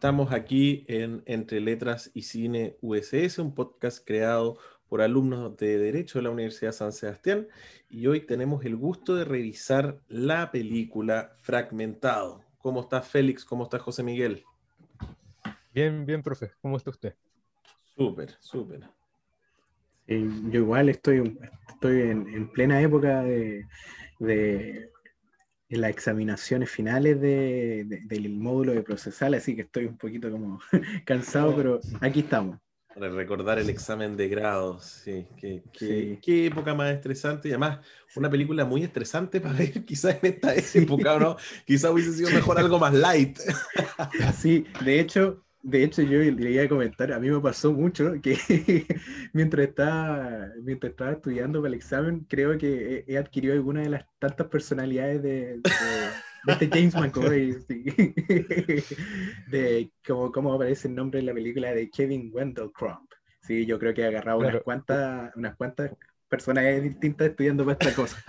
Estamos aquí en Entre Letras y Cine USS, un podcast creado por alumnos de Derecho de la Universidad San Sebastián y hoy tenemos el gusto de revisar la película Fragmentado. ¿Cómo está Félix? ¿Cómo está José Miguel? Bien, bien, profe. ¿Cómo está usted? Súper, súper. yo igual estoy, estoy en, plena época de, las examinaciones finales del módulo de procesal, así que estoy un poquito como cansado, pero aquí estamos. Para recordar el examen de grados, sí. Qué, qué, época más estresante y además una película muy estresante para ver quizás en esta época, ¿no? quizás hubiese sido mejor algo más light. Sí, de hecho, de hecho, yo le iba a comentar, a mí me pasó mucho que mientras estaba, mientras estaba estudiando para el examen, creo que he, adquirido alguna de las tantas personalidades de, de, este James McCoy, de cómo, cómo, aparece el nombre en la película de Kevin Wendell Crump. Sí, yo creo que he agarrado unas cuantas, unas cuantas personalidades distintas estudiando para esta cosa.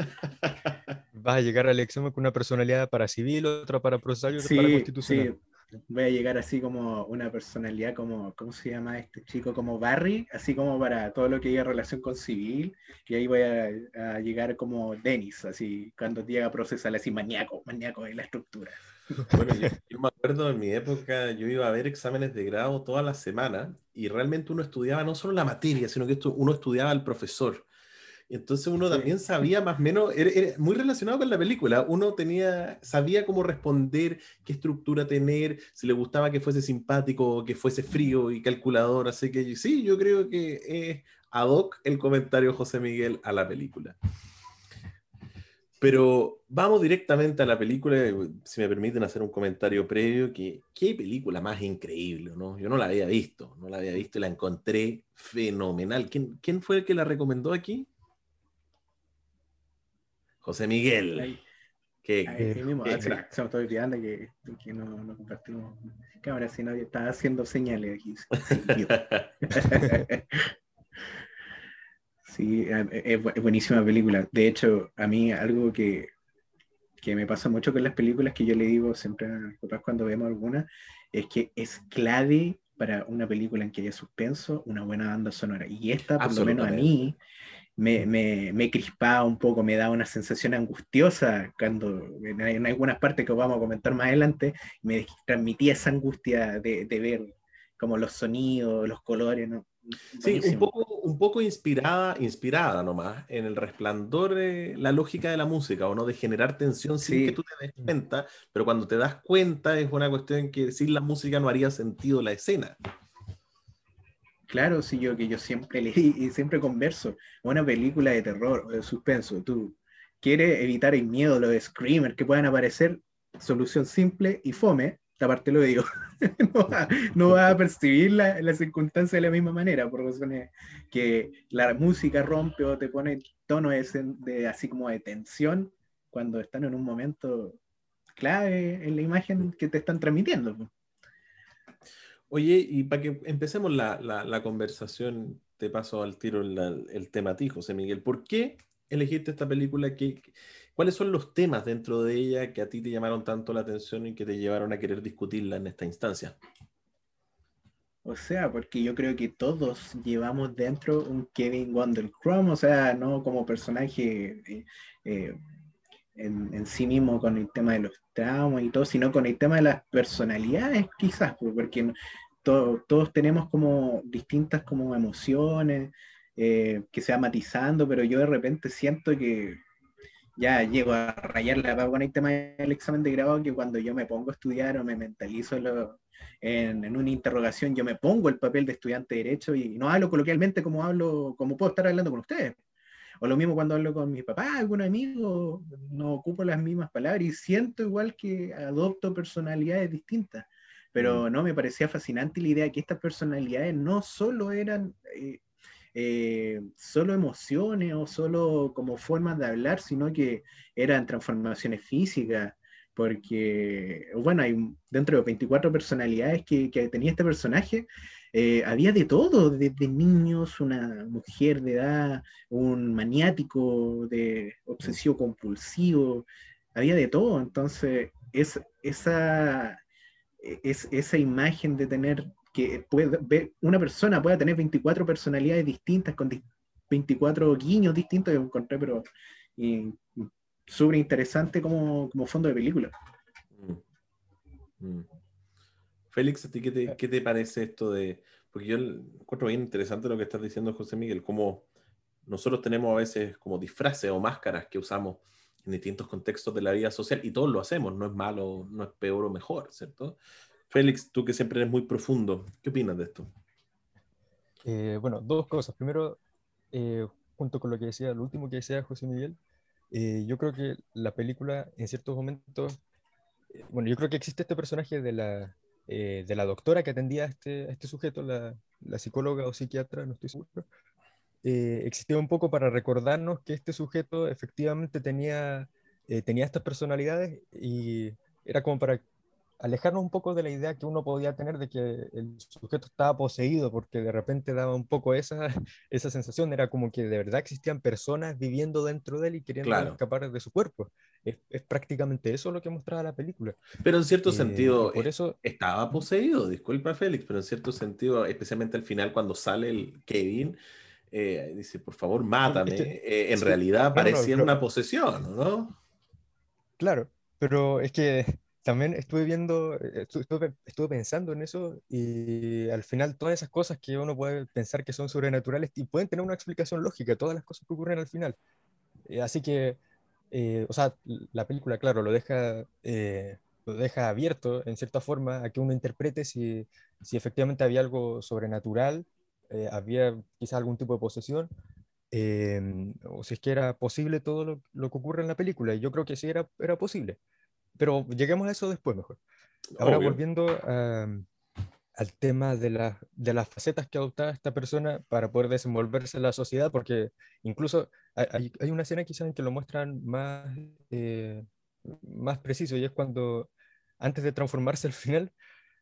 Vas a llegar al examen con una personalidad para civil, otra para procesal y otra para constitucional. Sí voy a llegar así como una personalidad como, ¿cómo se llama este chico? Como Barry, así como para todo lo que haya relación con civil, y ahí voy a, llegar como Dennis, así cuando llega a procesar así maníaco, maníaco de la estructura. Bueno, yo, me acuerdo en mi época, yo iba a ver exámenes de grado toda la semana y realmente uno estudiaba no solo la materia, sino que uno estudiaba al profesor. Entonces uno también sabía más o menos, era, muy relacionado con la película, uno tenía, sabía cómo responder, qué estructura tener, si le gustaba que fuese simpático, que fuese frío y calculador, así que sí, yo creo que es ad hoc el comentario José Miguel a la película. Pero vamos directamente a la película, si me permiten hacer un comentario previo, que qué película más increíble, ¿no? Yo no la había visto, no la había visto y la encontré fenomenal. ¿Quién, quién fue el que la recomendó aquí? José Miguel. Que, mismo, se me estoy olvidando que, que no, no, compartimos cámara, sino que estaba haciendo señales aquí. sí, es, buenísima película. De hecho, a mí algo que, que me pasa mucho con las películas que yo le digo siempre a mis papás cuando vemos alguna, es que es clave para una película en que haya suspenso, una buena banda sonora. Y esta, por lo menos a mí, me, me, me, crispaba un poco, me daba una sensación angustiosa cuando en, algunas partes que vamos a comentar más adelante, me transmitía esa angustia de, de ver como los sonidos, los colores, ¿no? Sí, un poco, un poco inspirada, inspirada nomás en el resplandor de la lógica de la música, o no de generar tensión sin que tú te des cuenta, pero cuando te das cuenta es una cuestión que sin la música no haría sentido la escena. Claro, sí, yo que yo siempre leí y siempre converso. Una película de terror o de suspenso, tú quieres evitar el miedo, lo de screamer que puedan aparecer, solución simple y fome, aparte lo digo, no, va, a percibir la, la, circunstancia de la misma manera, por razones que la música rompe o te pone tono de, así como de tensión cuando están en un momento clave en la imagen que te están transmitiendo. Oye, y para que empecemos la, la, conversación, te paso al tiro el, tema a ti, José Miguel. ¿Por qué elegiste esta película? ¿Qué, ¿Cuáles son los temas dentro de ella que a ti te llamaron tanto la atención y que te llevaron a querer discutirla en esta instancia? O sea, porque yo creo que todos llevamos dentro un Kevin Wonder Chrome, o sea, no como personaje eh, eh, en, sí mismo con el tema de los traumas y todo, sino con el tema de las personalidades, quizás, pues, porque todos tenemos como distintas como emociones eh, que se va matizando, pero yo de repente siento que ya llego a rayar la papa con el tema del examen de grado, que cuando yo me pongo a estudiar o me mentalizo en, en, una interrogación, yo me pongo el papel de estudiante de derecho y no hablo coloquialmente como hablo, como puedo estar hablando con ustedes. O lo mismo cuando hablo con mi papá, algún amigo, no ocupo las mismas palabras y siento igual que adopto personalidades distintas. Pero mm. no, me parecía fascinante la idea de que estas personalidades no solo eran eh, eh, solo emociones o solo como formas de hablar, sino que eran transformaciones físicas, porque, bueno, hay dentro de 24 personalidades que, que tenía este personaje, eh, había de todo, desde niños, una mujer de edad, un maniático de obsesivo compulsivo, había de todo, entonces es, esa es esa imagen de tener que puede ver, una persona pueda tener 24 personalidades distintas con 24 guiños distintos que encontré, pero súper interesante como, como, fondo de película. Mm. Mm. Félix, ¿a ti qué te, qué te, parece esto de.? Porque yo encuentro bien interesante lo que estás diciendo, José Miguel, cómo nosotros tenemos a veces como disfraces o máscaras que usamos en distintos contextos de la vida social y todos lo hacemos, no es malo, no es peor o mejor, ¿cierto? Félix, tú que siempre eres muy profundo, ¿qué opinas de esto? Eh, bueno, dos cosas. Primero, eh, junto con lo que decía, lo último que decía José Miguel, eh, yo creo que la película en ciertos momentos, bueno, yo creo que existe este personaje de la, de la doctora que atendía a este, este sujeto, la, la, psicóloga o psiquiatra, no estoy seguro, existía un poco para recordarnos que este sujeto efectivamente tenía, tenía estas personalidades y era como para alejarnos un poco de la idea que uno podía tener de que el sujeto estaba poseído, porque de repente daba un poco esa, esa sensación, era como que de verdad existían personas viviendo dentro de él y queriendo escapar de su cuerpo. Es, prácticamente eso lo que mostraba la película. Pero en cierto eh, sentido, por eso... estaba poseído, disculpa Félix, pero en cierto sentido, especialmente al final cuando sale el Kevin, eh, dice, por favor, mátame. Eh, en realidad parecía una posesión, ¿no? Claro, pero es que también estuve viendo, eh, estuve, estuve, pensando en eso y al final todas esas cosas que uno puede pensar que son sobrenaturales y pueden tener una explicación lógica, todas las cosas que ocurren al final. Eh, así que, eh, o sea, la película, claro, lo deja, lo deja abierto en cierta forma a que uno interprete si, si efectivamente había algo sobrenatural, había quizás algún tipo de posesión. o si es que era posible todo lo, lo, que ocurre en la película. Y yo creo que sí era, era posible. Pero lleguemos a eso después mejor. Ahora volviendo al tema de, de, las facetas que adoptaba esta persona para poder desenvolverse en la sociedad, porque incluso hay, hay una escena quizás en que lo muestran más, eh, más preciso y es cuando antes de transformarse al final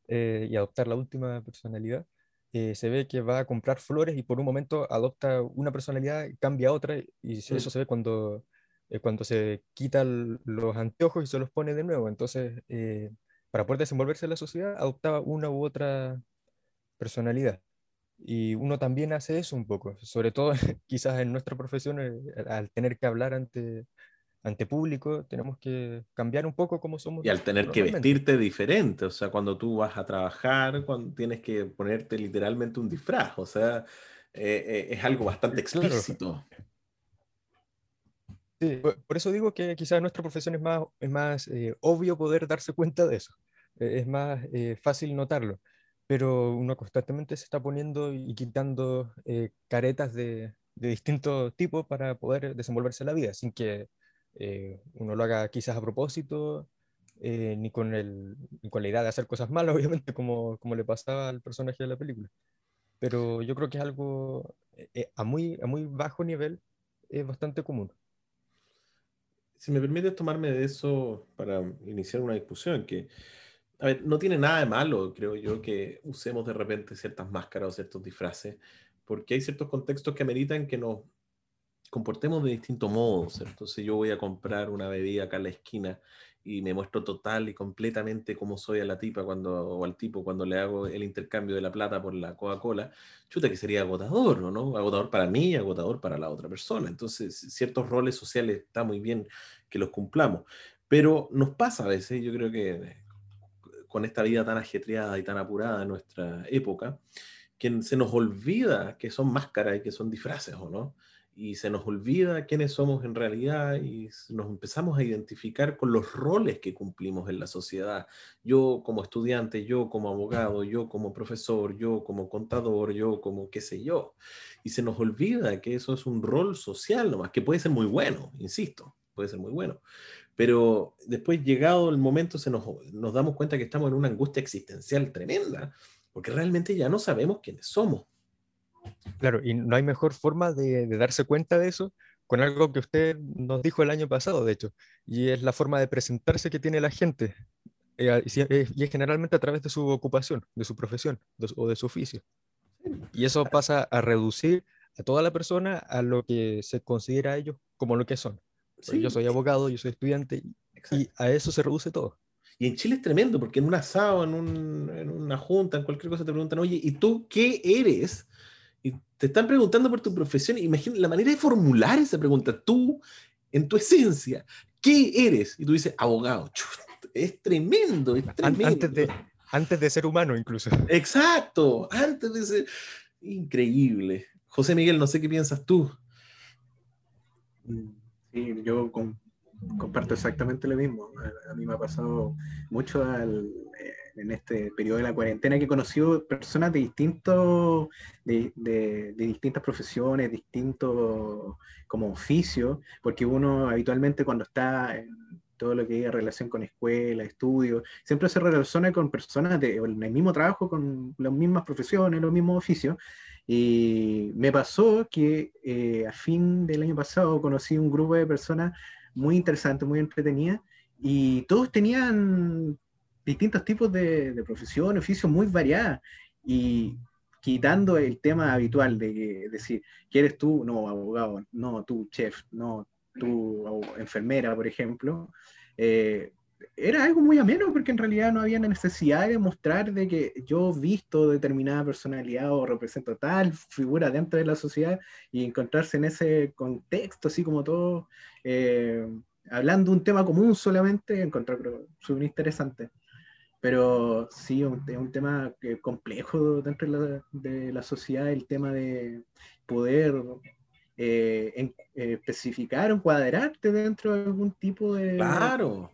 eh, y adoptar la última personalidad, eh, se ve que va a comprar flores y por un momento adopta una personalidad, cambia a otra y eso se ve cuando eh, cuando se quitan los anteojos y se los pone de nuevo. Entonces, eh, para poder desenvolverse en la sociedad, adoptaba una u otra personalidad. Y uno también hace eso un poco, sobre todo quizás en nuestra profesión, eh, al tener que hablar ante, ante público, tenemos que cambiar un poco cómo somos. Y al tener que vestirte diferente, o sea, cuando tú vas a trabajar, cuando tienes que ponerte literalmente un disfraz, o sea, es algo bastante explícito. Sí, por eso digo que quizás nuestra profesión es más, es más eh, obvio poder darse cuenta de eso, e, es más eh, fácil notarlo, pero uno constantemente se está poniendo y quitando eh, caretas de, de distintos tipos para poder desenvolverse en la vida, sin que uno lo haga quizás a propósito, ni, con el, ni con la idea de hacer cosas malas, obviamente, como, como le pasaba al personaje de la película. Pero yo creo que es algo a, muy, a muy bajo nivel, es bastante común si me permites tomarme de eso para iniciar una discusión, que, a ver, no tiene nada de malo, creo yo, que usemos de repente ciertas máscaras o ciertos disfraces, porque hay ciertos contextos que ameritan que nos comportemos de distinto modo, ¿cierto? Si yo voy a comprar una bebida acá en la esquina y me muestro total y completamente como soy a la tipa cuando, o al tipo cuando le hago el intercambio de la plata por la Coca-Cola, chuta que sería agotador, ¿no? Agotador para mí agotador para la otra persona. Entonces, ciertos roles sociales está muy bien que los cumplamos. Pero nos pasa a veces, yo creo que con esta vida tan ajetreada y tan apurada en nuestra época, que se nos olvida que son máscaras y que son disfraces, ¿o no? Y se nos olvida quiénes somos en realidad y nos empezamos a identificar con los roles que cumplimos en la sociedad. Yo como estudiante, yo como abogado, yo como profesor, yo como contador, yo como qué sé yo. Y se nos olvida que eso es un rol social nomás, que puede ser muy bueno, insisto, puede ser muy bueno. Pero después, llegado el momento, se nos, nos damos cuenta que estamos en una angustia existencial tremenda, porque realmente ya no sabemos quiénes somos Claro, y no hay mejor forma de, darse cuenta de eso con algo que usted nos dijo el año pasado, de hecho, y es la forma de presentarse que tiene la gente, eh, y es generalmente a través de su ocupación, de su profesión o de su oficio. Y eso pasa a reducir a toda la persona a lo que se considera ellos como lo que son. Yo soy abogado, yo soy estudiante, y a eso se reduce todo. Y en Chile es tremendo, porque en un asado, en, en una junta, en cualquier cosa te preguntan, oye, ¿y tú qué eres? Y te están preguntando por tu profesión. Imagina la manera de formular esa pregunta. Tú, en tu esencia, ¿qué eres? Y tú dices, abogado. Es tremendo, es tremendo. Antes de, antes de ser humano, incluso. Exacto, antes de ser. Increíble. José Miguel, no sé qué piensas tú. Sí, yo comparto exactamente lo mismo. A, mí me ha pasado mucho al, eh, en este periodo de la cuarentena que he conocido personas de distintos, de, de, distintas profesiones, distintos como oficios, porque uno habitualmente cuando está en todo lo que hay relación con escuela, estudios, siempre se relaciona con personas de, el mismo trabajo, con las mismas profesiones, los mismos oficios. Y me pasó que eh, a fin del año pasado conocí un grupo de personas muy interesantes, muy entretenidas, y todos tenían distintos tipos de, de profesión, oficios muy variadas. Y quitando el tema habitual de decir, ¿quieres tú? No, abogado, no, tú, chef, no, tú, enfermera, por ejemplo. Eh, era algo muy ameno porque en realidad no había necesidad de mostrar de que yo visto determinada personalidad o represento tal figura dentro de la sociedad y encontrarse en ese contexto, así como todo, eh, hablando un tema común solamente, encontrar súper interesante. Pero sí, es un tema complejo dentro de la, de la, sociedad, el tema de poder eh, eh, especificar o encuadrarte dentro de algún tipo de... Claro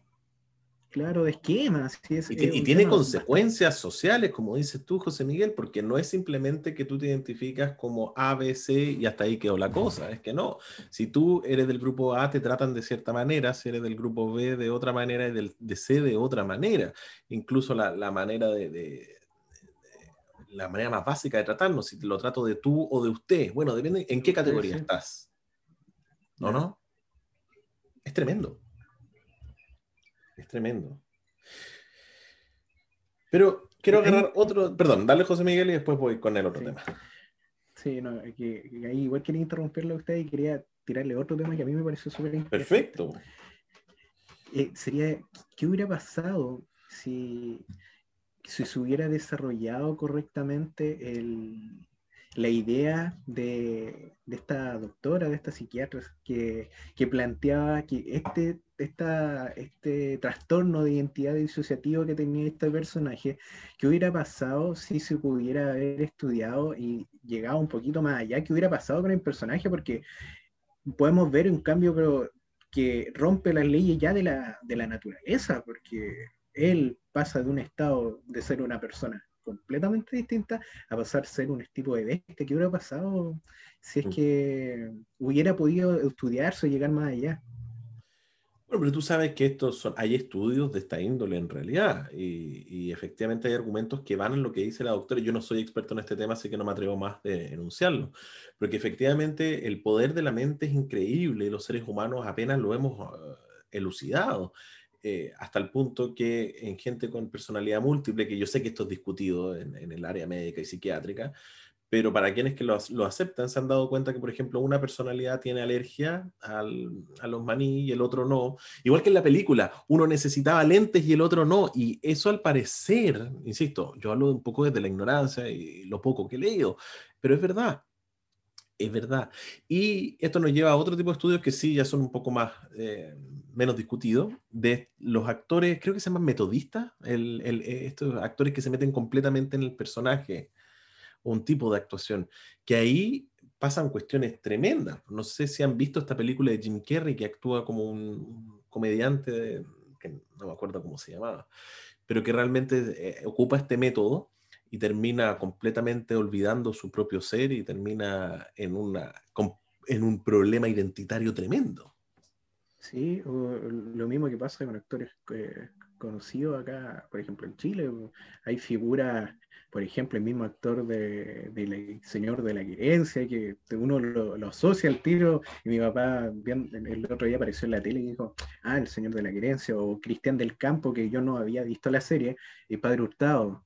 claro, de esquemas. y, tiene consecuencias sociales, como dices tú, José Miguel, porque no es simplemente que tú te identificas como A, B, C y hasta ahí quedó la cosa. Es que no. Si tú eres del grupo A, te tratan de cierta manera, si eres del grupo B, de otra manera, y del, de C, de otra manera. Incluso la, manera de, la manera más básica de tratarnos, si te lo trato de tú o de usted. Bueno, depende en qué categoría estás. ¿No, no? Es tremendo. Es tremendo. Pero quiero agarrar otro. Perdón, dale José Miguel y después voy con el otro tema. Sí, no, que, ahí igual quería interrumpirle a usted y quería tirarle otro tema que a mí me pareció súper interesante. Perfecto. Eh, sería, ¿qué hubiera pasado si, si se hubiera desarrollado correctamente el, la idea de, esta doctora, de esta psiquiatra, que, planteaba que este, esta, este trastorno de identidad disociativo que tenía este personaje, ¿qué hubiera pasado si se pudiera haber estudiado y llegado un poquito más allá? ¿Qué hubiera pasado con el personaje? Porque podemos ver un cambio pero que rompe las leyes ya de la, de la naturaleza, porque él pasa de un estado de ser una persona completamente distinta a pasar a ser un tipo de bestia. ¿Qué hubiera pasado si es mm. que hubiera podido estudiarse o llegar más allá? Bueno, pero tú sabes que estos son, hay estudios de esta índole en realidad y, efectivamente hay argumentos que van en lo que dice la doctora. Yo no soy experto en este tema, así que no me atrevo más de enunciarlo, porque efectivamente el poder de la mente es increíble y los seres humanos apenas lo hemos uh, elucidado. Eh, hasta el punto que en gente con personalidad múltiple, que yo sé que esto es discutido en, el área médica y psiquiátrica, pero para quienes que lo, aceptan se han dado cuenta que, por ejemplo, una personalidad tiene alergia a los maní y el otro no. Igual que en la película, uno necesitaba lentes y el otro no. Y eso al parecer, insisto, yo hablo un poco desde la ignorancia y lo poco que he leído, pero es verdad. Es verdad. Y esto nos lleva a otro tipo de estudios que sí ya son un poco más, eh, menos discutidos, de los actores, creo que se llaman metodistas, el, eh, estos actores que se meten completamente en el personaje, un tipo de actuación, que ahí pasan cuestiones tremendas. No sé si han visto esta película de Jim Carrey que actúa como un comediante, que no me acuerdo cómo se llamaba, pero que realmente eh, ocupa este método y termina completamente olvidando su propio ser y termina en, una, en un problema identitario tremendo. Sí, lo mismo que pasa con actores eh, conocidos acá, por ejemplo, en Chile. Hay figuras, por ejemplo, el mismo actor de, El Señor de la Querencia, que uno lo, asocia al tiro, y mi papá el otro día apareció en la tele y dijo, ah, El Señor de la Querencia, o Cristian del Campo, que yo no había visto la serie, y Padre Hurtado,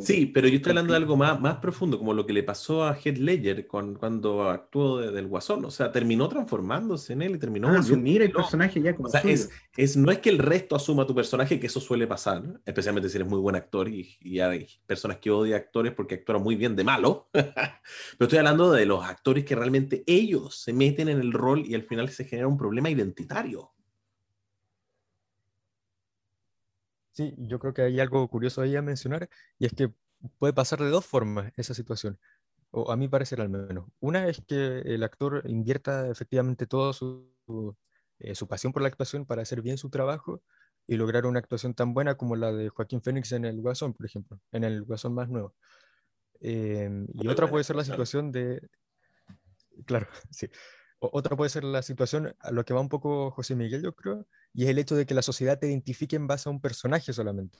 Sí, pero yo estoy hablando de algo más, más profundo, como lo que le pasó a Heath Ledger con, cuando actuó del Guasón. O sea, terminó transformándose en él y terminó. Ah, asumir el personaje ya como. O sea, es, es, no es que el resto asuma tu personaje, que eso suele pasar, especialmente si eres muy buen actor y, y hay personas que odian actores porque actúan muy bien de malo. pero estoy hablando de los actores que realmente ellos se meten en el rol y al final se genera un problema identitario. Sí, yo creo que hay algo curioso ahí a mencionar, y es que puede pasar de dos formas esa situación, o a mí parecer al menos. Una es que el actor invierta efectivamente toda su, eh, su pasión por la actuación para hacer bien su trabajo y lograr una actuación tan buena como la de Joaquín Phoenix en El Guasón, por ejemplo, en El Guasón más nuevo. Em, y otra puede ser la situación de... Claro, sí otra puede ser la situación a lo que va un poco José Miguel, yo creo, y es el hecho de que la sociedad te identifique en base a un personaje solamente.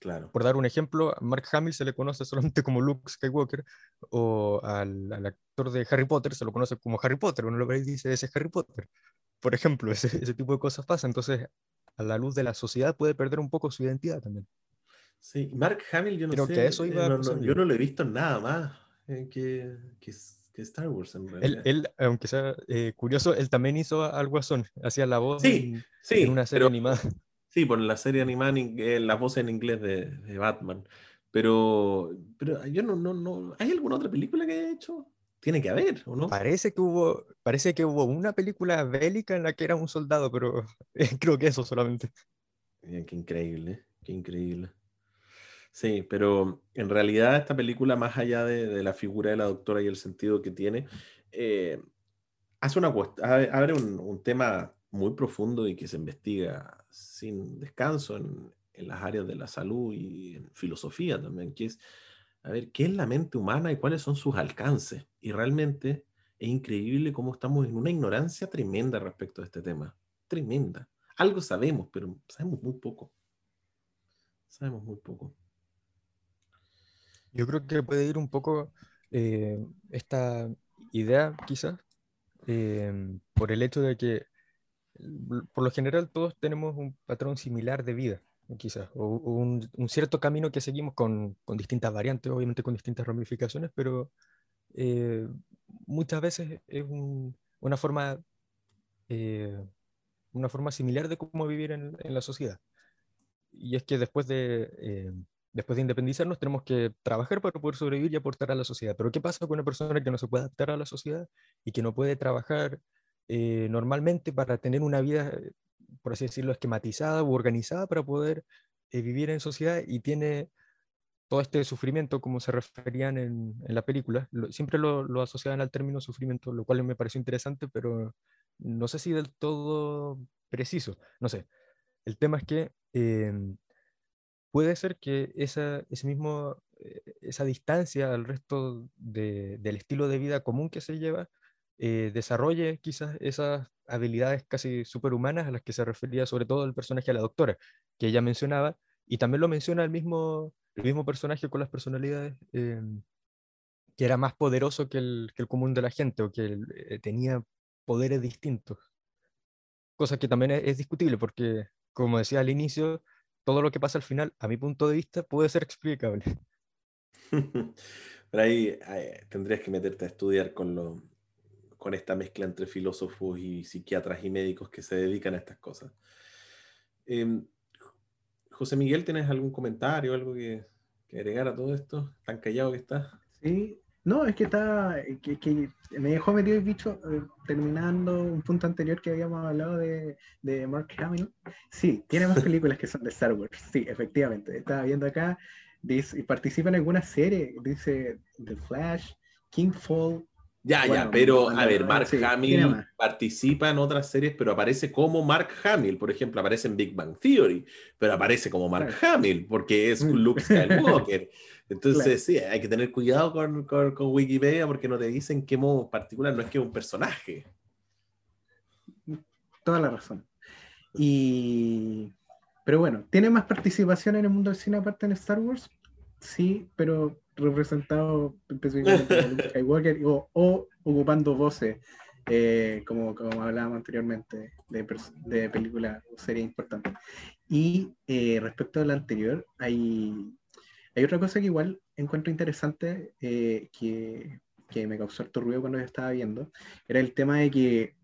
Claro. Por dar un ejemplo, a Mark Hamill se le conoce solamente como Luke Skywalker, o al, actor de Harry Potter se lo conoce como Harry Potter, uno lo ve y dice, ese es Harry Potter. Por ejemplo, ese, ese tipo de cosas pasa, entonces a la luz de la sociedad puede perder un poco su identidad también. Sí, Mark Hamill, yo no Creo sé, que eso iba eh, yo no lo he visto nada más eh, que, que Star Wars en realidad. Él, aunque sea eh, curioso, él también hizo al Guasón, hacía la voz sí, en, sí, en una serie animada. Sí, por la serie animada, eh, la voz en inglés de, de, Batman. Pero, pero yo no, no, no. ¿Hay alguna otra película que haya hecho? Tiene que haber, ¿o no? Parece que hubo, parece que hubo una película bélica en la que era un soldado, pero creo que eso solamente. qué increíble, qué increíble. Sí, pero en realidad esta película, más allá de, la figura de la doctora y el sentido que tiene, eh, hace una abre un, tema muy profundo y que se investiga sin descanso en, las áreas de la salud y en filosofía también, que es, a ver, ¿qué es la mente humana y cuáles son sus alcances? Y realmente es increíble cómo estamos en una ignorancia tremenda respecto a este tema, tremenda. Algo sabemos, pero sabemos muy poco. Sabemos muy poco. Yo creo que puede ir un poco eh, esta idea, quizás, em, por el hecho de que, por lo general, todos tenemos un patrón similar de vida, quizás, o, un, cierto camino que seguimos con, con, distintas variantes, obviamente con distintas ramificaciones, pero eh, muchas veces es una forma eh, una forma similar de cómo vivir en, en, la sociedad. Y es que después de, después de independizarnos tenemos que trabajar para poder sobrevivir y aportar a la sociedad. Pero ¿qué pasa con una persona que no se puede adaptar a la sociedad y que no puede trabajar eh, normalmente para tener una vida, por así decirlo, esquematizada u organizada para poder eh, vivir en sociedad y tiene todo este sufrimiento, como se referían en, en la película? siempre lo, lo, asociaban al término sufrimiento, lo cual me pareció interesante, pero no sé si del todo preciso. No sé. El tema es que... Em, puede ser que esa, ese mismo, eh, esa distancia al resto del estilo de vida común que se lleva eh, desarrolle quizás esas habilidades casi superhumanas a las que se refería sobre todo el personaje de la doctora, que ella mencionaba, y también lo menciona el mismo, el mismo personaje con las personalidades, em, que era más poderoso que el, común de la gente o que eh, tenía poderes distintos. Cosa que también es discutible porque, como decía al inicio, todo lo que pasa al final, a mi punto de vista, puede ser explicable. Pero ahí, tendrías que meterte a estudiar con, lo, con esta mezcla entre filósofos y psiquiatras y médicos que se dedican a estas cosas. Em, José Miguel, ¿tienes algún comentario, algo que, que, agregar a todo esto? ¿Tan callado que estás? Sí, no, es que está, que, me dejó metido el bicho eh, terminando un punto anterior que habíamos hablado de, de, Mark Hamill. Sí, tiene más películas que son de Star Wars, sí, efectivamente. Estaba viendo acá, dice, y participa en alguna serie, dice The Flash, King Ya, ya, pero a ver, Mark Hamill participa en otras series, pero aparece como Mark Hamill, por ejemplo, aparece en Big Bang Theory, pero aparece como Mark Hamill, porque es Luke Skywalker. Entonces, sí, hay que tener cuidado con, con, Wikipedia porque no te dicen qué modo particular, no es que es un personaje. Toda la razón. Y, pero bueno, ¿tiene más participación en el mundo del cine aparte en Star Wars? Sí, pero representado específicamente o, ocupando voces, eh, como, hablábamos anteriormente, de, de películas o series importantes. Y eh, respecto a la anterior, hay hay otra cosa que igual encuentro interesante eh, que, que, me causó harto ruido cuando yo estaba viendo, era el tema de que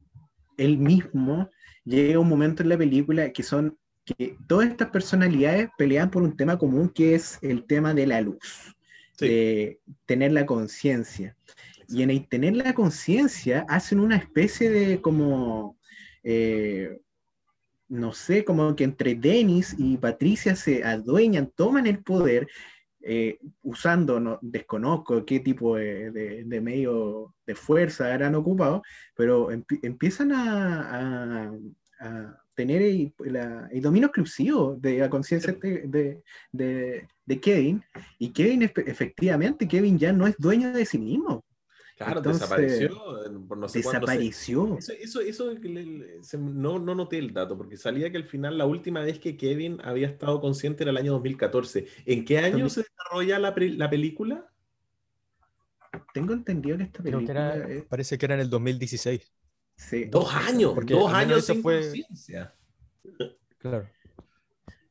él mismo llega un momento en la película que son que todas estas personalidades pelean por un tema común que es el tema de la luz, de tener la conciencia. Y en el tener la conciencia hacen una especie de como, eh, no sé, como que entre Denis y Patricia se adueñan, toman el poder, eh, usando, no, desconozco qué tipo de, medio de fuerza eran ocupados, pero empiezan a, tener el, dominio exclusivo de la conciencia de, de, Kevin, y Kevin efectivamente, Kevin ya no es dueño de sí mismo. Claro, desapareció. no sé desapareció. Eso, eso, no, no noté el dato, porque salía que al final la última vez que Kevin había estado consciente era el año 2014. ¿En qué año se desarrolla la, la, película? Tengo entendido que esta película. Parece que era en el 2016. Sí. Dos años, porque dos años sin fue... conciencia. Claro.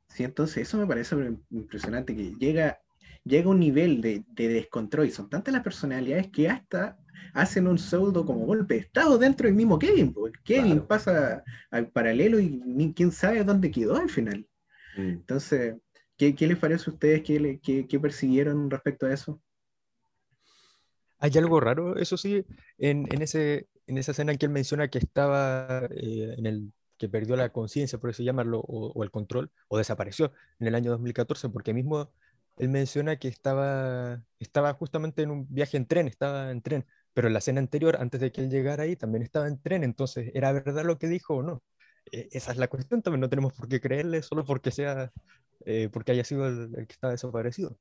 Sí, entonces eso me parece impresionante, que llega llega un nivel de, descontrol y son tantas las personalidades que hasta hacen un pseudo como golpe de estado dentro del mismo Kevin. Porque Kevin pasa al paralelo y ni quién sabe dónde quedó al final. Mm. Entonces, ¿qué, les parece a ustedes? ¿Qué, persiguieron respecto a eso? Hay algo raro, eso sí, en, ese, en esa escena en que él menciona que estaba eh, el que perdió la conciencia, por eso llamarlo, o, el control, o desapareció en el año 2014, porque mismo él menciona que estaba, estaba justamente en un viaje en tren, estaba en tren, pero en la escena anterior, antes de que él llegara ahí, también estaba en tren, entonces, ¿era verdad lo que dijo o no? E, esa es la cuestión, también no tenemos por qué creerle solo porque sea, eh, porque haya sido el, que está desaparecido.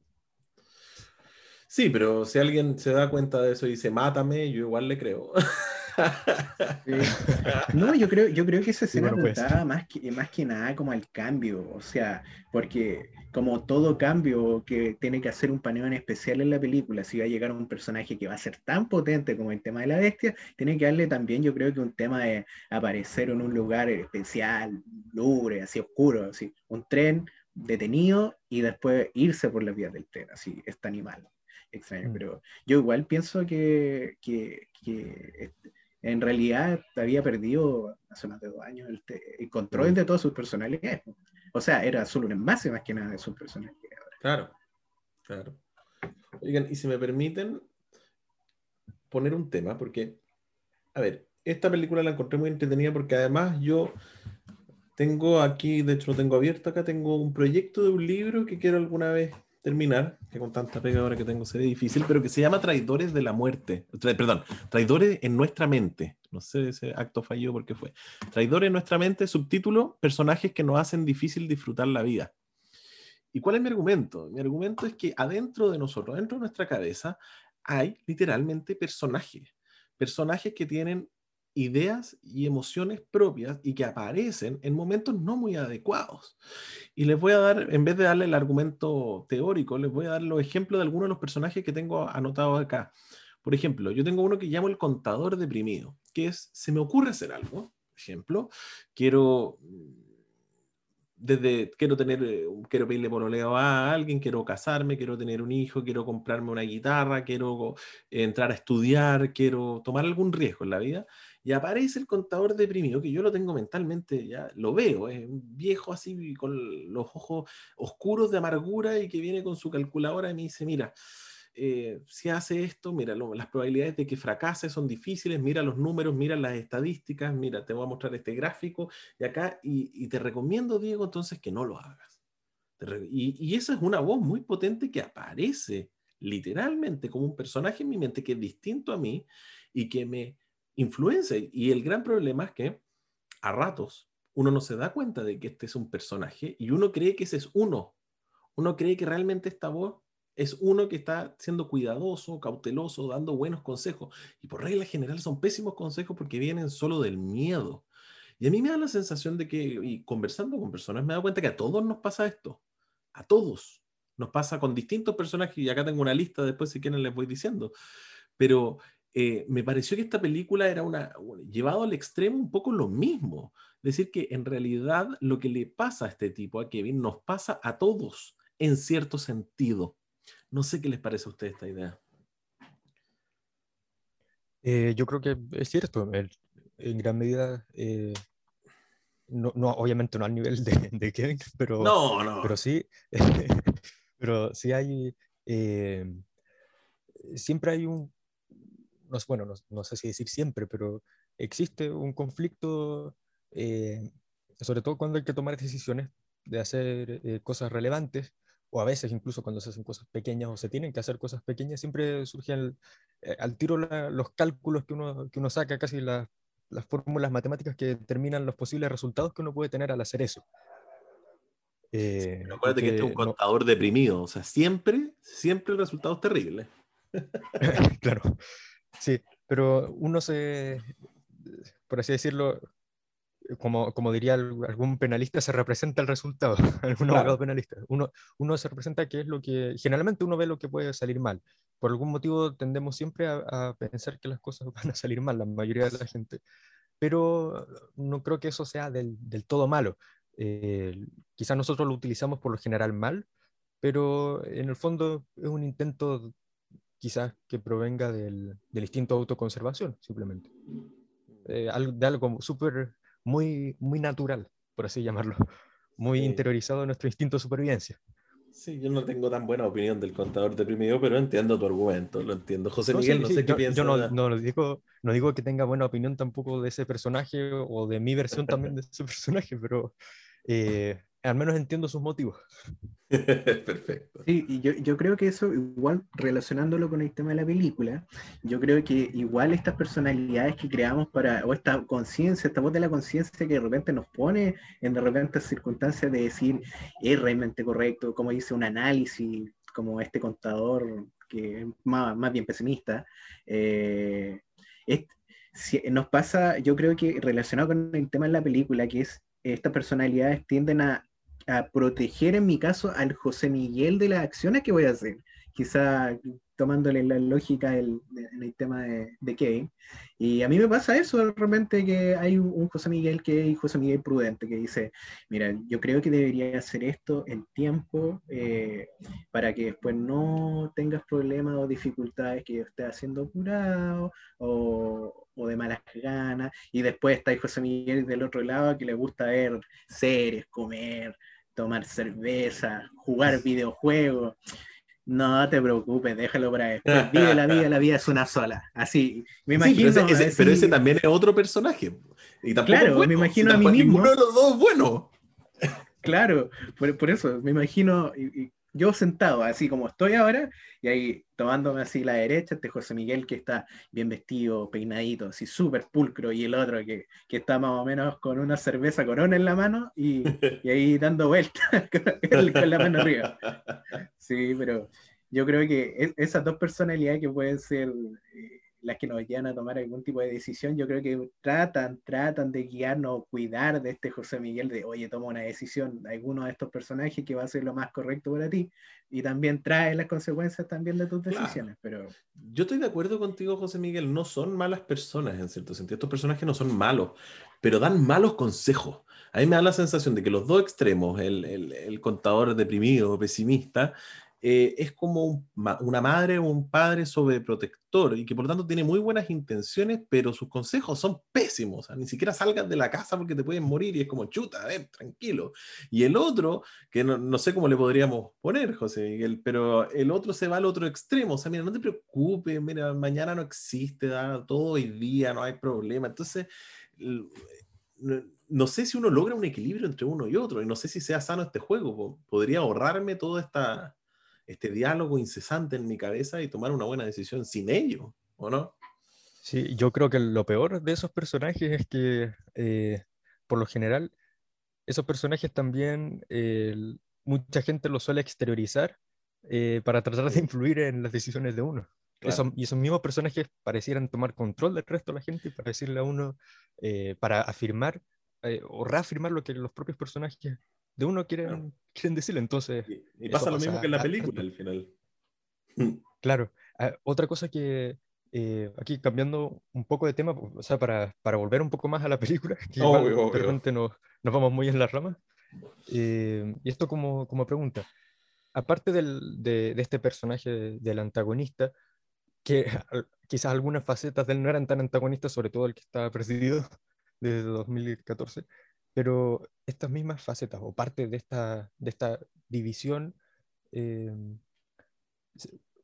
Sí, pero si alguien se da cuenta de eso y dice, mátame, yo igual le creo. No, yo creo, yo creo que esa escena pues. más que, más que nada como al cambio, o sea, porque como todo cambio que tiene que hacer un paneo en especial en la película, si va a llegar un personaje que va a ser tan potente como el tema de la bestia, tiene que darle también, yo creo que un tema de aparecer en un lugar especial, lubre, así oscuro, así, un tren detenido y después irse por las vías del tren, así, este animal extraño, mm. pero yo igual pienso que, que, que en realidad había perdido hace más de dos años el, control mm. de todas sus personalidades. O sea, era solo un envase más que nada de sus personalidades. Claro, claro. Oigan, y si me permiten poner un tema, porque, a ver, esta película la encontré muy entretenida porque además yo tengo aquí, de hecho lo tengo abierto acá, tengo un proyecto de un libro que quiero alguna vez terminar, que con tanta pega ahora que tengo se ve difícil, pero que se llama Traidores de la Muerte. perdón, Traidores en nuestra mente. No sé ese acto falló porque fue. Traidores en nuestra mente, subtítulo, personajes que nos hacen difícil disfrutar la vida. ¿Y cuál es mi argumento? Mi argumento es que adentro de nosotros, dentro de nuestra cabeza, hay literalmente personajes. Personajes que tienen ideas y emociones propias y que aparecen en momentos no muy adecuados. Y les voy a dar, en vez de darle el argumento teórico, les voy a dar los ejemplos de algunos de los personajes que tengo anotados acá. Por ejemplo, yo tengo uno que llamo el contador deprimido, que es, se me ocurre hacer algo, ejemplo, quiero desde quiero tener, eh, quiero pedirle pololeo a alguien, quiero casarme, quiero tener un hijo, quiero comprarme una guitarra, quiero entrar a estudiar, quiero tomar algún riesgo en la vida y aparece el contador deprimido, que yo lo tengo mentalmente, ya lo veo, es un viejo así con los ojos oscuros de amargura y que viene con su calculadora y me dice, mira, eh, si hace esto, mira, las probabilidades de que fracase son difíciles, mira los números, mira las estadísticas, mira, te voy a mostrar este gráfico y acá, y, te recomiendo, Diego, entonces que no lo hagas. Y esa es una voz muy potente que aparece literalmente como un personaje en mi mente que es distinto a mí y que me influencia. Y el gran problema es que a ratos uno no se da cuenta de que este es un personaje y uno cree que ese es uno. Uno cree que realmente esta voz es uno que está siendo cuidadoso, cauteloso, dando buenos consejos. Y por regla general son pésimos consejos porque vienen solo del miedo. Y a mí me da la sensación de que, y conversando con personas, me da cuenta que a todos nos pasa esto. A todos. Nos pasa con distintos personajes, y acá tengo una lista, después si quieren les voy diciendo. Pero eh, me pareció que esta película era una, llevado al extremo un poco lo mismo. Es decir, que en realidad lo que le pasa a este tipo, a Kevin, nos pasa a todos en cierto sentido. No sé qué les parece a ustedes esta idea. Eh, yo creo que es cierto, en gran medida, eh, no, obviamente no al nivel de, de Kevin, pero, pero sí, pero sí hay, eh, siempre hay un, no, bueno, no, sé si decir siempre, pero existe un conflicto, sobre todo cuando hay que tomar decisiones de hacer cosas relevantes o a veces incluso cuando se hacen cosas pequeñas o se tienen que hacer cosas pequeñas, siempre surgen eh, al tiro los cálculos que uno, que uno saca, casi las fórmulas matemáticas que determinan los posibles resultados que uno puede tener al hacer eso. Eh, acuérdate que, este es un contador deprimido, o sea, siempre, siempre el resultado es terrible. claro, sí, pero uno se, por así decirlo, como, como diría algún penalista, se representa el resultado, algún abogado penalista. Uno, uno se representa qué es lo que, generalmente uno ve lo que puede salir mal. Por algún motivo tendemos siempre a, pensar que las cosas van a salir mal, la mayoría de la gente. Pero no creo que eso sea del, del todo malo. Eh, quizás nosotros lo utilizamos por lo general mal, pero en el fondo es un intento quizás que provenga del, del instinto de autoconservación, simplemente. Eh, de algo súper muy, muy natural, por así llamarlo, muy interiorizado en nuestro instinto de supervivencia. Sí, yo no tengo tan buena opinión del contador deprimido, pero entiendo tu argumento, lo entiendo. José Miguel, no, sé qué piensas. Yo no, no, digo, no digo que tenga buena opinión tampoco de ese personaje o de mi versión también de ese personaje, pero eh, al menos entiendo sus motivos. Perfecto. Sí, y yo, yo, creo que eso, igual relacionándolo con el tema de la película, yo creo que igual estas personalidades que creamos para, o esta conciencia, esta voz de la conciencia que de repente nos pone en de repente circunstancias de decir, es realmente correcto, como dice un análisis, como este contador que es más, más bien pesimista, eh, nos pasa, yo creo que relacionado con el tema de la película, que es estas personalidades tienden a a proteger en mi caso al José Miguel de las acciones que voy a hacer. Quizá tomándole la lógica en el tema de, de, Kevin. Y a mí me pasa eso realmente que hay un, José Miguel que es José Miguel prudente, que dice, mira, yo creo que debería hacer esto en tiempo eh, para que después no tengas problemas o dificultades que yo esté haciendo apurado o, de malas ganas. Y después está José Miguel del otro lado que le gusta ver series, comer, tomar cerveza, jugar videojuegos. No te preocupes, déjalo para después. Vive la vida, la vida es una sola. Así, me imagino. pero, ese, también es otro personaje. Y claro, me imagino a mí mismo. Ninguno de los dos bueno. Claro, por, eso, me imagino, yo sentado, así como estoy ahora, y ahí tomándome así la derecha, este José Miguel que está bien vestido, peinadito, así súper pulcro, y el otro que, que, está más o menos con una cerveza corona en la mano y, y ahí dando vueltas con, la mano arriba. Sí, pero yo creo que esas dos personalidades que pueden ser las que nos llevan a tomar algún tipo de decisión, yo creo que tratan, tratan de guiarnos, cuidar de este José Miguel, de, oye, toma una decisión, alguno de estos personajes que va a ser lo más correcto para ti, y también trae las consecuencias también de tus decisiones. Pero... Yo estoy de acuerdo contigo, José Miguel, no son malas personas en cierto sentido, estos personajes no son malos, pero dan malos consejos. A mí me da la sensación de que los dos extremos, el, el, el contador deprimido, pesimista, eh, es como una madre o un padre sobreprotector y que por lo tanto tiene muy buenas intenciones, pero sus consejos son pésimos. ni siquiera salgas de la casa porque te pueden morir y es como chuta, ver, tranquilo. Y el otro, que no, sé cómo le podríamos poner, José Miguel, pero el otro se va al otro extremo. O sea, mira, no te preocupes, mira, mañana no existe, todo hoy día, no hay problema. Entonces, no sé si uno logra un equilibrio entre uno y otro y no sé si sea sano este juego. Podría ahorrarme toda esta este diálogo incesante en mi cabeza y tomar una buena decisión sin ello, ¿o no? Sí, yo creo que lo peor de esos personajes es que, eh, por lo general, esos personajes también mucha gente los suele exteriorizar eh, para tratar de influir en las decisiones de uno. y esos mismos personajes parecieran tomar control del resto de la gente para decirle a uno, eh, para afirmar o reafirmar lo que los propios personajes de uno quieren, quieren decirlo. Entonces. Y, pasa lo mismo que en la película al final. Claro. Ah, otra cosa que. Eh, aquí cambiando un poco de tema, o sea, para, para, volver un poco más a la película, que de repente nos, nos, vamos muy en la rama. Eh, y esto como, como pregunta. aparte del, de, de, este personaje del antagonista, que quizás algunas facetas de él no eran tan antagonistas, sobre todo el que estaba presidido desde 2014, pero estas mismas facetas o parte de esta, de esta división, eh,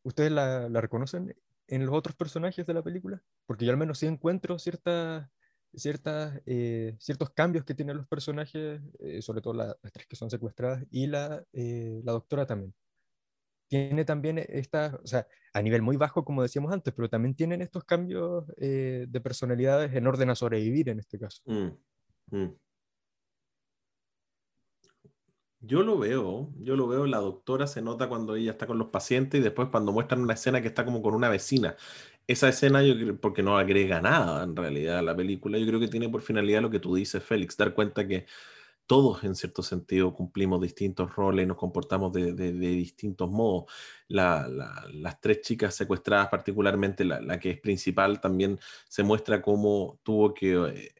¿ustedes la, la, reconocen en los otros personajes de la película? Porque yo al menos sí encuentro ciertas ciertas, eh, ciertos cambios que tienen los personajes, eh, sobre todo las tres que son secuestradas, y la, la doctora también tiene también esta, o sea, a nivel muy bajo, como decíamos antes, pero también tienen estos cambios eh, de personalidades en orden a sobrevivir en este caso. Mm, mm. Yo lo veo, yo lo veo, la doctora se nota cuando ella está con los pacientes y después cuando muestran una escena que está como con una vecina. Esa escena, yo creo, porque no agrega nada en realidad a la película, yo creo que tiene por finalidad lo que tú dices, Félix, dar cuenta que todos en cierto sentido cumplimos distintos roles, nos comportamos de, distintos modos. las tres chicas secuestradas, particularmente la, que es principal, también se muestra cómo tuvo que, eh,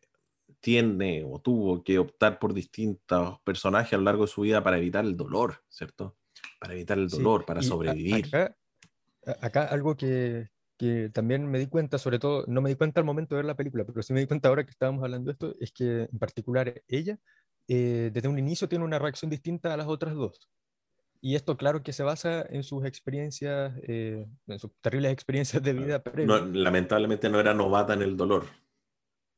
tiene o tuvo que optar por distintos personajes a lo largo de su vida para evitar el dolor, ¿cierto? Para evitar el dolor, para sobrevivir. Acá, algo que, que también me di cuenta, sobre todo, no me di cuenta al momento de ver la película, pero sí me di cuenta ahora que estábamos hablando de esto, es que en particular ella eh, desde un inicio tiene una reacción distinta a las otras dos. Y esto, claro, que se basa en sus experiencias, eh, en sus terribles experiencias de vida lamentablemente no era novata en el dolor.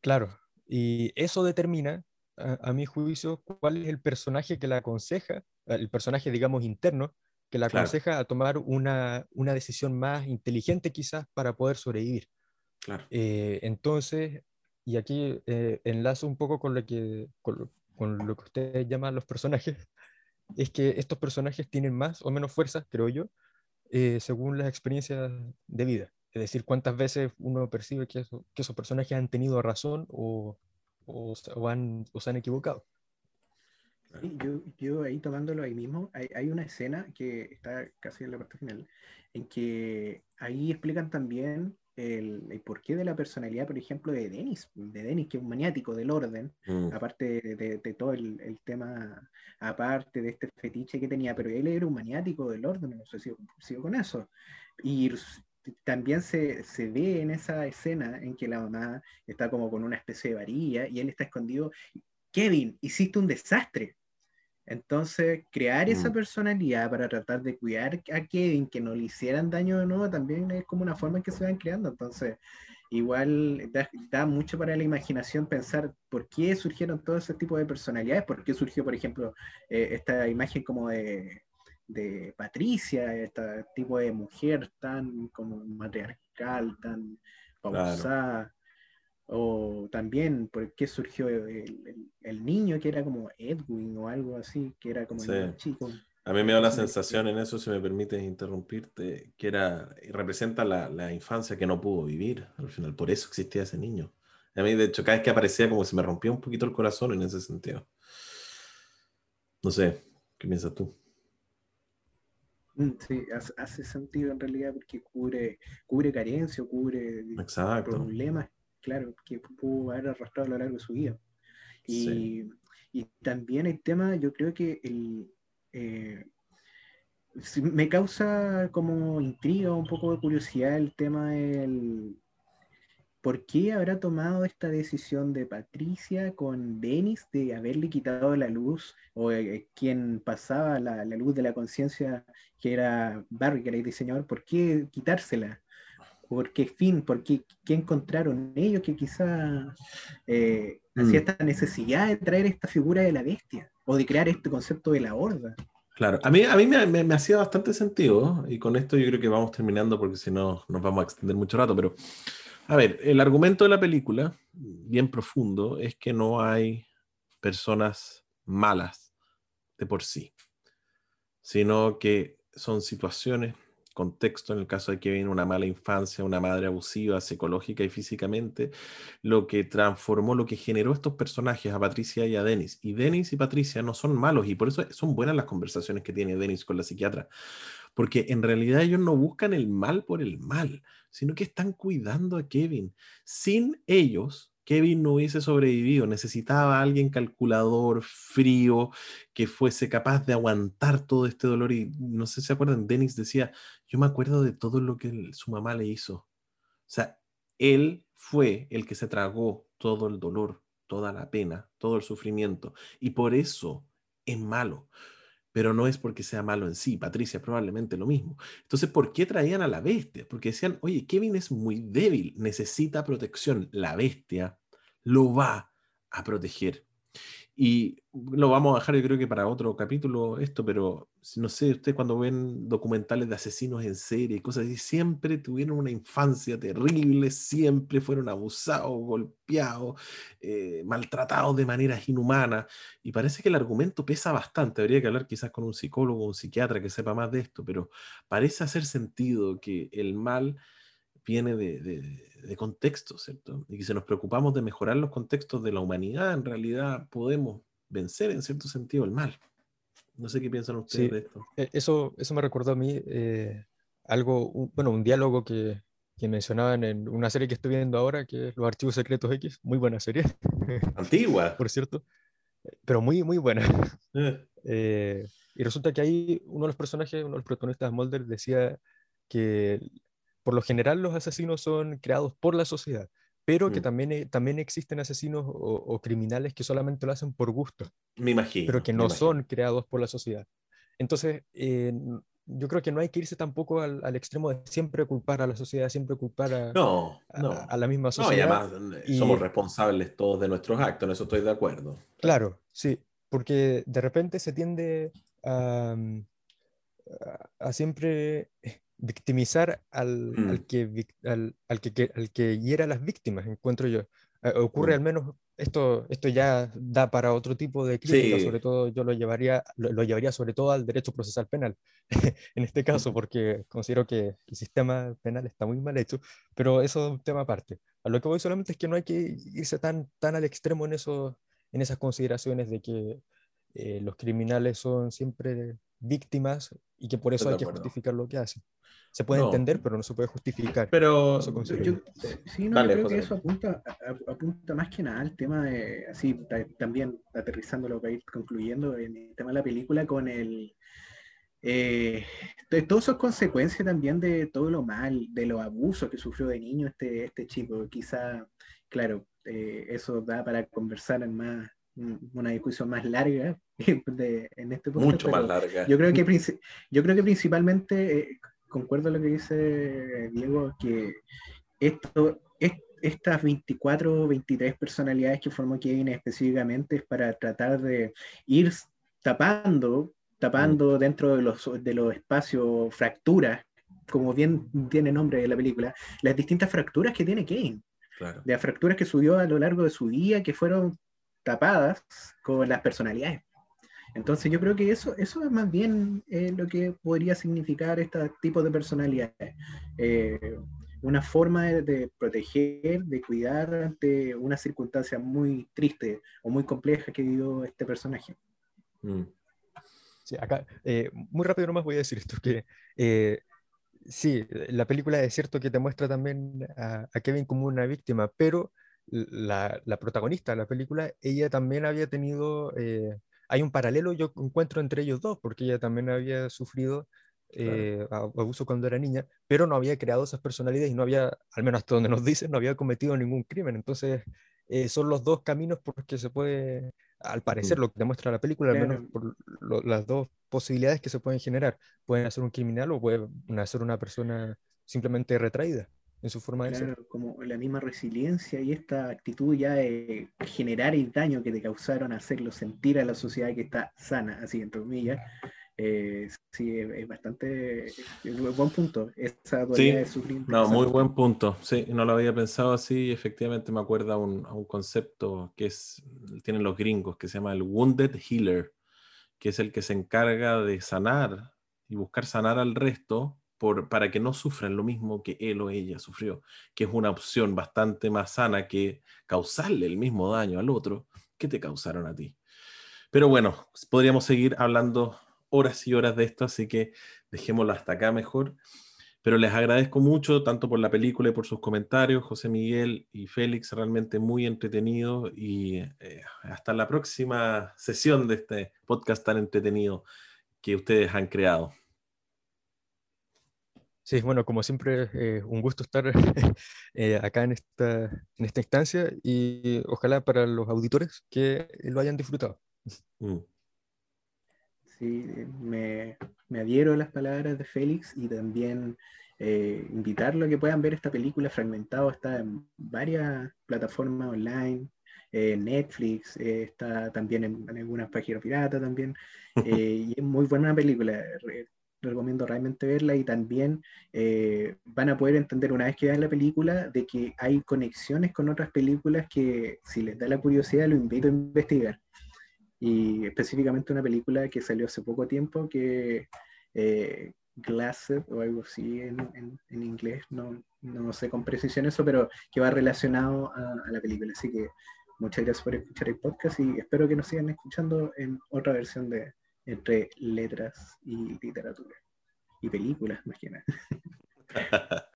Claro, y eso determina, a, mi juicio, cuál es el personaje que la aconseja, el personaje, digamos, interno, que la aconseja a tomar una, una, decisión más inteligente quizás para poder sobrevivir. Claro. Eh, entonces, y aquí enlazo un poco con lo que, con lo que ustedes llaman los personajes, es que estos personajes tienen más o menos fuerza, creo yo, eh, según las experiencias de vida. Es decir, cuántas veces uno percibe que, que esos personajes han tenido razón o, o, han, o se han equivocado. yo, yo, ahí tomándolo ahí mismo, hay, hay, una escena que está casi en la parte final, en que ahí explican también el, porqué de la personalidad, por ejemplo, de Denis, de Denis, que es un maniático del orden, mm. aparte de, todo el, tema, aparte de este fetiche que tenía, pero él era un maniático del orden, no sé si sigo con eso. Y también se, se, ve en esa escena en que la mamá está como con una especie de varilla y él está escondido. Kevin, hiciste un desastre. Entonces, crear esa mm. personalidad para tratar de cuidar a Kevin, que no le hicieran daño de nuevo, también es como una forma en que se van creando. Entonces, igual da, mucho para la imaginación pensar por qué surgieron todo ese tipo de personalidades, por qué surgió, por ejemplo, eh, esta imagen como de, de Patricia, este tipo de mujer tan como matriarcal, tan pausada. O también, ¿por qué surgió el, niño que era como Edwin o algo así, que era como el chico? A mí me da la sensación en eso, si me permites interrumpirte, que era, representa la, la, infancia que no pudo vivir al final, por eso existía ese niño. A mí, de hecho, cada vez que aparecía, como se me rompía un poquito el corazón en ese sentido. No sé, ¿qué piensas tú? Mm, sí, hace sentido en realidad porque cubre, cubre carencia, cubre problemas claro, que pudo haber arrastrado a lo largo de su vida. Y, también el tema, yo creo que el, eh, me causa como intriga, un poco de curiosidad el tema del por qué habrá tomado esta decisión de Patricia con Denis de haberle quitado la luz o eh, quien pasaba la, luz de la conciencia que era Barry, que era el diseñador, ¿por qué quitársela? ¿Por qué fin? ¿Por qué, encontraron ellos que quizá eh, hacía mm. esta necesidad de traer esta figura de la bestia o de crear este concepto de la horda? Claro, a mí, a mí me, hacía bastante sentido y con esto yo creo que vamos terminando porque si no nos vamos a extender mucho rato, pero a ver, el argumento de la película, bien profundo, es que no hay personas malas de por sí, sino que son situaciones contexto, en el caso de que viene una mala infancia, una madre abusiva psicológica y físicamente, lo que transformó, lo que generó estos personajes a Patricia y a Denis. Y Denis y Patricia no son malos y por eso son buenas las conversaciones que tiene Denis con la psiquiatra, porque en realidad ellos no buscan el mal por el mal, sino que están cuidando a Kevin. Sin ellos, Kevin no hubiese sobrevivido. Necesitaba a alguien calculador, frío, que fuese capaz de aguantar todo este dolor. Y no sé si se acuerdan, Dennis decía, yo me acuerdo de todo lo que su mamá le hizo. O sea, él fue el que se tragó todo el dolor, toda la pena, todo el sufrimiento. Y por eso es malo pero no es porque sea malo en sí. Patricia probablemente lo mismo. Entonces, ¿por qué traían a la bestia? Porque decían, oye, Kevin es muy débil, necesita protección. La bestia lo va a proteger. Y lo vamos a dejar, yo creo que para otro capítulo esto, pero no sé, ustedes cuando ven documentales de asesinos en serie y cosas así, siempre tuvieron una infancia terrible, siempre fueron abusados, golpeados, eh, maltratados de maneras inhumanas. Y parece que el argumento pesa bastante. Habría que hablar quizás con un psicólogo o un psiquiatra que sepa más de esto, pero parece hacer sentido que el mal viene de, de, contexto, ¿cierto? Y que si nos preocupamos de mejorar los contextos de la humanidad, en realidad podemos vencer en cierto sentido el mal. No sé qué piensan ustedes de esto. E, eso, eso me recordó a mí eh, algo, bueno, un diálogo que, que, mencionaban en una serie que estoy viendo ahora, que es Los Archivos Secretos X, muy buena serie. Antigua. Por cierto, pero muy, muy buena. Eh. Eh, y resulta que ahí uno de los personajes, uno de los protagonistas de Mulder decía que por lo general los asesinos son creados por la sociedad, pero que mm. también, e, también existen asesinos o, criminales que solamente lo hacen por gusto. Me imagino. Pero que no son creados por la sociedad. Entonces, eh, yo creo que no hay que irse tampoco al, al, extremo de siempre culpar a la sociedad, siempre culpar a, no, a, la misma sociedad. No, y además somos responsables todos de nuestros actos, en eso estoy de acuerdo. Claro, sí, porque de repente se tiende a, a siempre victimizar al, al, mm. que, al, al, que, al que hiera a las víctimas, encuentro yo. Eh, ocurre mm. al menos, esto, esto ya da para otro tipo de crítica, sobre todo yo lo llevaría, lo, llevaría sobre todo al derecho procesal penal, en este caso, porque considero que el sistema penal está muy mal hecho, pero eso es un tema aparte. A lo que voy solamente es que no hay que irse tan, tan al extremo en, eso, en esas consideraciones de que eh, los criminales son siempre víctimas y que por eso hay que justificar lo que hacen. Se puede entender, pero no se puede justificar. Pero yo, sí, no, creo que eso apunta, apunta más que nada al tema de, así, también aterrizándolo para ir concluyendo, en el tema de la película con el... Eh, de todas esas consecuencias también de todo lo mal, de los abusos que sufrió de niño este, este chico. Quizá, claro, eh, eso da para conversar en más, una discusión más larga de, en este punto. Mucho más larga. Yo creo que, yo creo que principalmente, eh, concuerdo lo que dice Diego, que esto, estas 24 o 23 personalidades que formó Kevin específicamente es para tratar de ir tapando, tapando mm. dentro de los, de los espacios fracturas, como bien tiene nombre de la película, las distintas fracturas que tiene Kevin. De las fracturas que subió a lo largo de su día, que fueron tapadas con las personalidades. Entonces yo creo que eso, eso es más bien eh, lo que podría significar este tipo de personalidades. Eh, una forma de, proteger, de cuidar ante una circunstancia muy triste o muy compleja que vivió este personaje. Mm. Sí, acá, eh, muy rápido nomás voy a decir esto, que sí, la película es cierto que te muestra también a, Kevin como una víctima, pero la, la, protagonista de la película, ella también había tenido hay un paralelo yo encuentro entre ellos dos, porque ella también había sufrido eh, abuso cuando era niña, pero no había creado esas personalidades y no había, al menos hasta donde nos dicen, no había cometido ningún crimen. Entonces, eh, son los dos caminos porque se puede, al parecer, lo que demuestra la película, al menos por las dos posibilidades que se pueden generar. Pueden hacer un criminal o pueden hacer una persona simplemente retraída en su forma de ser. Como la misma resiliencia y esta actitud ya de generar el daño que te causaron, hacerlo sentir a la sociedad que está sana, así entre comillas. Eh, sí, es, bastante buen punto. Esa sí, de no, muy buen punto. Sí, no lo había pensado así. Efectivamente, me acuerda a un, a un concepto que es, tienen los gringos que se llama el Wounded Healer, que es el que se encarga de sanar y buscar sanar al resto para que no sufran lo mismo que él o ella sufrió, que es una opción bastante más sana que causarle el mismo daño al otro que te causaron a ti. Pero bueno, podríamos seguir hablando horas y horas de esto, así que dejémoslo hasta acá mejor. Pero les agradezco mucho, tanto por la película y por sus comentarios, José Miguel y Félix, realmente muy entretenido y eh, hasta la próxima sesión de este podcast tan entretenido que ustedes han creado. Sí, bueno, como siempre, eh, un gusto estar eh, acá en esta, en esta instancia y ojalá para los auditores que lo hayan disfrutado. Mm. Sí, me, me adhiero a las palabras de Félix y también eh, invitarlo a que puedan ver esta película fragmentado, está en varias plataformas online, Netflix, está también en, algunas páginas piratas también, y es muy buena película, recomiendo realmente verla y también eh, van a poder entender una vez que vean la película de que hay conexiones con otras películas que si les da la curiosidad lo invito a investigar. Y específicamente una película que salió hace poco tiempo que eh, o algo así en, inglés, no, no, sé con precisión eso, pero que va relacionado a la película. Así que muchas gracias por escuchar el podcast y espero que nos sigan escuchando en otra versión de, entre letras y literatura. Y películas, imagínate.